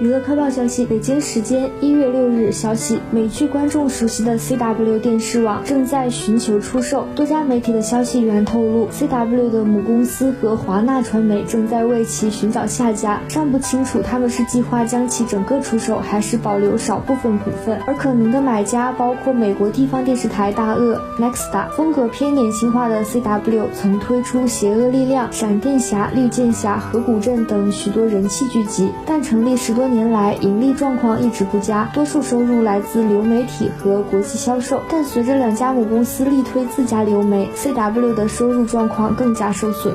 娱乐快报消息：北京时间一月六日消息，美剧观众熟悉的 CW 电视网正在寻求出售。多家媒体的消息源透露，CW 的母公司和华纳传媒正在为其寻找下家，尚不清楚他们是计划将其整个出售，还是保留少部分股份。而可能的买家包括美国地方电视台大鳄 Nexta。风格偏年轻化的 CW 曾推出《邪恶力量》《闪电侠》《绿箭侠》《河谷镇》等许多人气剧集，但成立十多年来盈利状况一直不佳，多数收入来自流媒体和国际销售。但随着两家母公司力推自家流媒，CW 的收入状况更加受损。